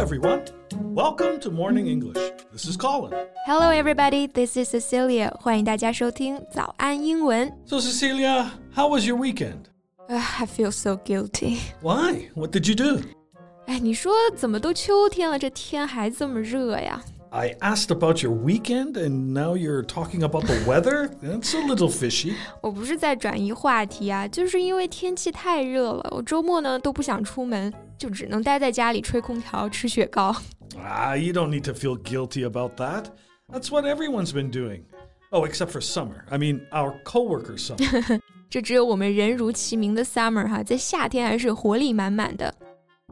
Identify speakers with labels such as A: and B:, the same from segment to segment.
A: everyone. Welcome to Morning English. This is Colin.
B: Hello, everybody. This is Cecilia. 欢迎大家收听早安英文。
A: So, Cecilia, how was your weekend?
B: I feel so guilty.
A: Why? What did you do?
B: 哎，你说怎么都秋天了，这天还这么热呀？
A: I asked about your weekend, and now you're talking about the weather? That's a little fishy.
B: 我不是在转移话题啊，就是因为天气太热了，我周末呢都不想出门， 就只能待在家里吹空调、吃雪糕。
A: Ah, you don't need to feel guilty about that. That's what everyone's been doing. Oh, except for Summer. I mean, our coworker Summer.
B: 这只有我们人如其名的 Summer 哈，在夏天还是活力满满的。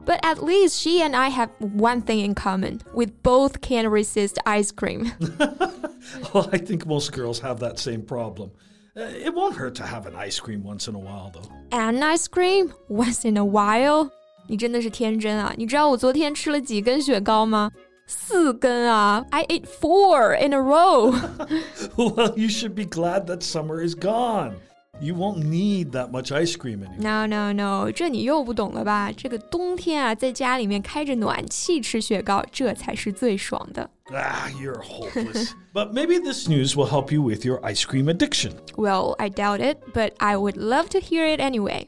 B: But at least she and I have one thing in common. We both can't resist ice cream.
A: well, I think most girls have that same problem. Uh, it won't hurt to have an ice cream once in a while, though.
B: An ice cream once in a while. 你真的是天真啊！你知道我昨天吃了几根雪糕吗？四根啊！I ate four in a row.
A: well, you should be glad that summer is gone. You won't need that much ice cream anymore.
B: No, no, no，这你又不懂了吧？这个冬天啊，在家里面开着暖气吃雪糕，这才是最爽的。
A: Ah, you're hopeless. but maybe this news will help you with your ice cream addiction.
B: Well, I doubt it, but I would love to hear it anyway.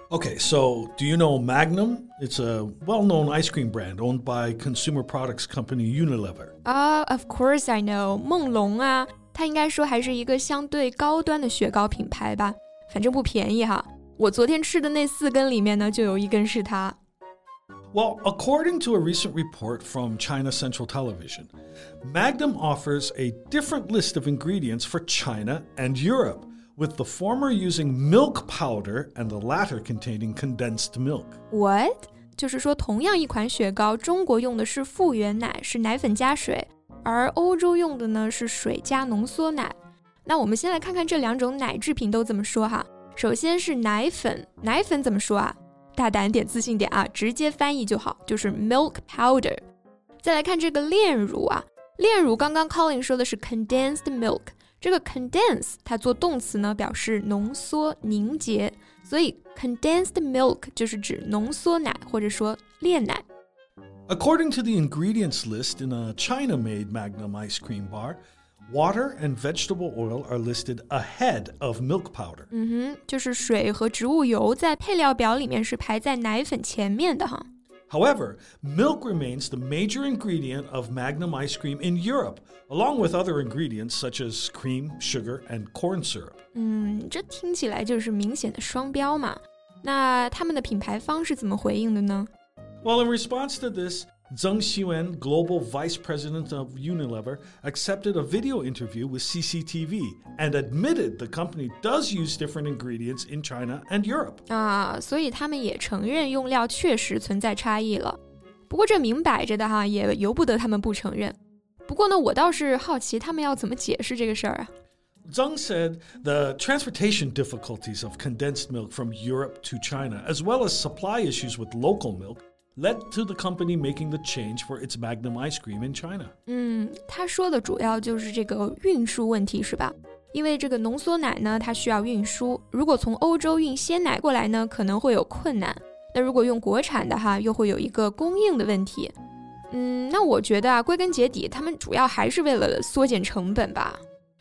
A: Okay, so do you know Magnum? It's a well known ice cream brand owned by consumer products company Unilever.
B: Ah, of course I know. 梦龙啊，它应该说还是一个相对高端的雪糕品牌吧，反正不便宜哈。我昨天吃的那四根里面呢，就有一根是它。
A: Well, according to a recent report from China Central Television, Magnum offers a different list of ingredients for China and Europe, with the former using milk powder and the latter containing condensed milk.
B: What？就是说，同样一款雪糕，中国用的是复原奶，是奶粉加水，而欧洲用的呢是水加浓缩奶。那我们先来看看这两种奶制品都怎么说哈。首先是奶粉，奶粉怎么说啊？大胆点，自信点啊，直接翻译就好，就是 milk powder。再来看这个炼乳啊，炼乳刚刚 Colin 说的是 condensed milk， 这个 condense 它做动词呢表示浓缩、凝结，所以 condensed milk 就是指浓缩奶或者说炼奶。
A: According to the ingredients list in a China made Magnum ice cream bar, water and vegetable oil are listed ahead of milk powder.
B: 嗯哼，就是水和植物油在配料表里面是排在奶粉前面的哈。
A: However, milk remains the major ingredient of Magnum ice cream in Europe, along with other ingredients such as cream, sugar, and corn syrup.
B: 嗯，这听起来就是明显的双标嘛。那他们的品牌方是怎么回应的呢？
A: Well, in response to this, Zheng Xuan, global vice president of Unilever, accepted a video interview with CCTV and admitted the company does use different ingredients in China and Europe.
B: 啊，所以他们也承认用料确实存在差异了。不过这明摆着的哈，也由不得他们不承认。不过呢，我倒是好奇他们要怎么解释这个事儿啊？
A: Zheng said the transportation difficulties of condensed milk from Europe to China, as well as supply issues with local milk, led to the company making the change for its Magnum ice cream in China.
B: 嗯，他说的主要就是这个运输问题，是吧？因为这个浓缩奶呢，它需要运输，如果从欧洲运鲜奶过来呢，可能会有困难。那如果用国产的哈，又会有一个供应的问题。嗯，那我觉得啊，归根结底，他们主要还是为了缩减成本吧。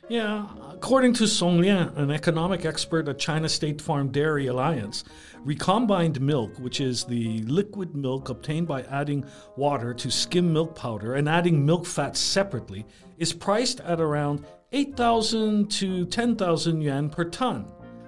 A: Yeah, according to Song Lian, an economic expert at China State Farm Dairy Alliance, recombined milk, which is the liquid milk obtained by adding water to skim milk powder and adding milk fat separately, is priced at around 8,000 to 10,000 yuan per ton.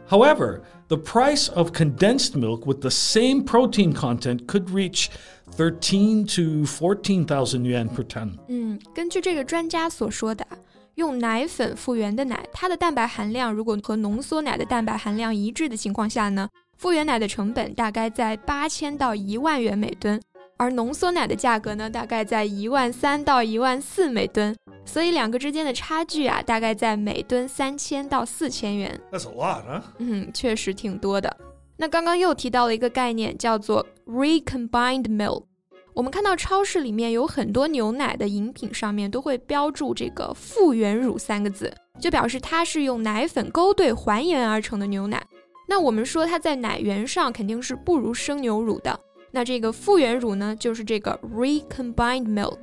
A: However, the price of condensed milk with the same protein content could reach 13 to 14,000 yuan per ton.
B: 嗯，根据这个专家所说的啊， 用奶粉复原的奶，它的蛋白含量如果和浓缩奶的蛋白含量一致的情况下呢，复原奶的成本大概在八千到一万元每吨，而浓缩奶的价格呢，大概在一万三到一万四每吨。所以两个之间的差距啊，大概在每吨三千到四千元。
A: That's a lot, huh?
B: 嗯，确实挺多的。那刚刚又提到了一个概念，叫做 recombined milk。我们看到超市里面有很多牛奶的饮品上面都会标注这个复原乳三个字，就表示它是用奶粉勾兑还原而成的牛奶。那我们说它在奶源上肯定是不如生牛乳的，那这个复原乳呢，就是这个 recombined milk。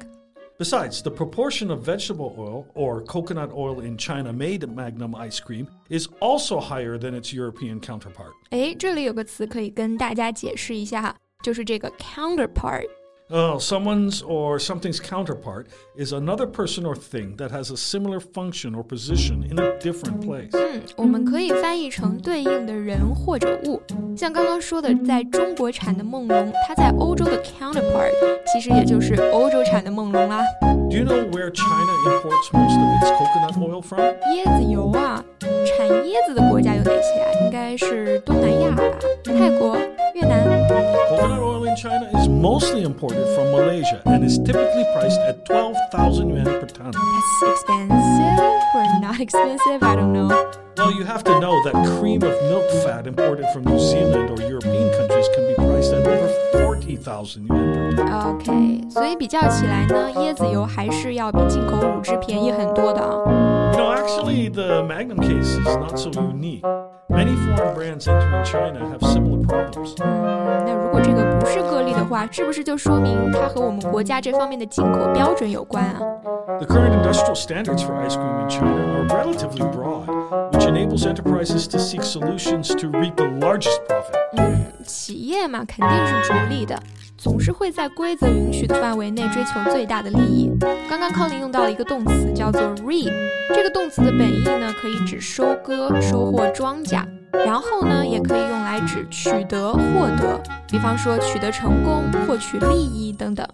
A: Besides, the proportion of vegetable oil or coconut oil in China made Magnum ice cream is also higher than its European counterpart.
B: 哎，这里有个词可以跟大家解释一下哈，就是这个 counterpart。
A: Oh, someone's or something's counterpart is another person or thing that has a similar function or position in a different place.
B: 嗯，我们可以翻译成对应的人或者物。像刚刚说的，在中国产的梦龙，它在欧洲的 counterpart 其实也就是欧洲产的梦龙啦。
A: Do you know where China imports most of its coconut oil from?
B: 椰子油啊，产椰子的国家有哪些啊？应该是东南亚吧，泰国、越南。
A: Coconut oil in China is mostly imported from Malaysia and is typically priced at 12,000 yuan per ton.
B: That's expensive or not expensive? I don't know.
A: Well, you have to know that cream of milk fat imported from New Zealand or European countries can be priced at over 40,000 yuan per ton.
B: OK，所以比较起来呢，椰子油还是要比进口乳汁便宜很多的啊。
A: You know, actually, the Magnum case is not so unique. Many foreign brands entering China have similar problems.
B: 嗯，那如果这个不是个例的话，是不是就说明它和我们国家这方面的进口标准有关啊？
A: The current industrial standards for ice cream in China are relatively broad, which Enables enterprises to seek solutions to reap the largest profit.
B: 嗯，企业嘛肯定是逐利的，总是会在规则允许的范围内追求最大的利益。刚刚 Colin 用到了一个动词叫做 reap，这个动词的本意呢可以指收割、收获庄稼，然后呢也可以用来指取得、获得，比方说取得成功、获取利益等等。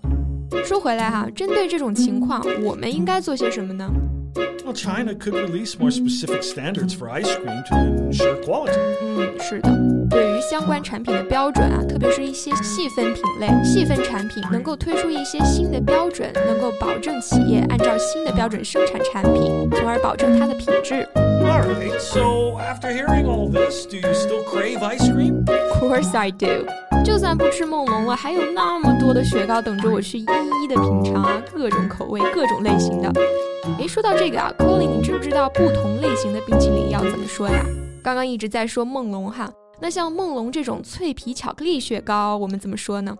B: 说回来哈，针对这种情况，我们应该做些什么呢？
A: Well, China could release more specific standards for ice cream to ensure quality.
B: 嗯，是的，对于相关产品的标准啊，特别是一些细分品类、细分产品，能够推出一些新的标准，能够保证企业按照新的标准生产产品，从而保证它的品质。
A: All right, so after hearing all this, do you still crave ice cream?
B: Of course I do。就算不吃梦龙了，还有那么多的雪糕等着我去一一的品尝啊，各种口味、各种类型的。诶，说到这个啊，Colin，你知不知道不同类型的冰淇淋要怎么说呀？刚刚一直在说梦龙哈，那像梦龙这种脆皮巧克力雪糕，我们怎么说呢？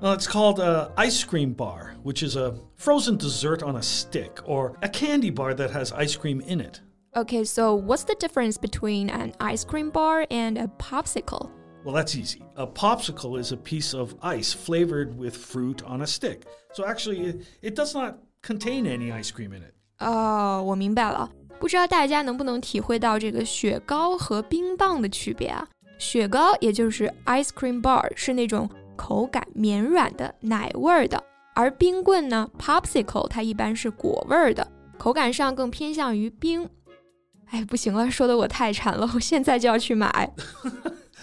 A: Uh, it's called a ice cream bar, which is a frozen dessert on a stick, or a candy bar that has ice cream in it.
B: Okay, so what's the difference between an ice cream bar and a popsicle?
A: Well, that's easy. A popsicle is a piece of ice flavored with fruit on a stick. So actually, it, it does not contain any ice cream in it.
B: 哦，我明白了。不知道大家能不能体会到这个雪糕和冰棒的区别啊？雪糕也就是 ice cream bar 是那种口感绵软的奶味儿的，而冰棍呢 popsicle 它一般是果味儿的，口感上更偏向于冰。哎，不行了，说的我太馋了，我现在就要去买。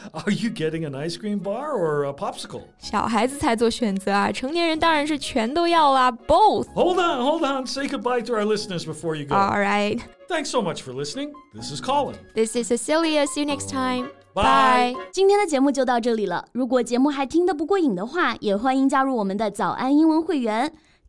A: Are you getting an ice cream bar or a popsicle?
B: 小孩子才做选择啊，成年人当然是全都要啦，both。
A: Hold on, hold on. Say goodbye to our listeners before you go.
B: All right,
A: Thanks so much for listening. This is Colin.
B: this is Cecilia. See you next time.
A: Bye.
C: 今天的节目就到这里了。如果节目还听得不过瘾的话，也欢迎加入我们的早安英文会员。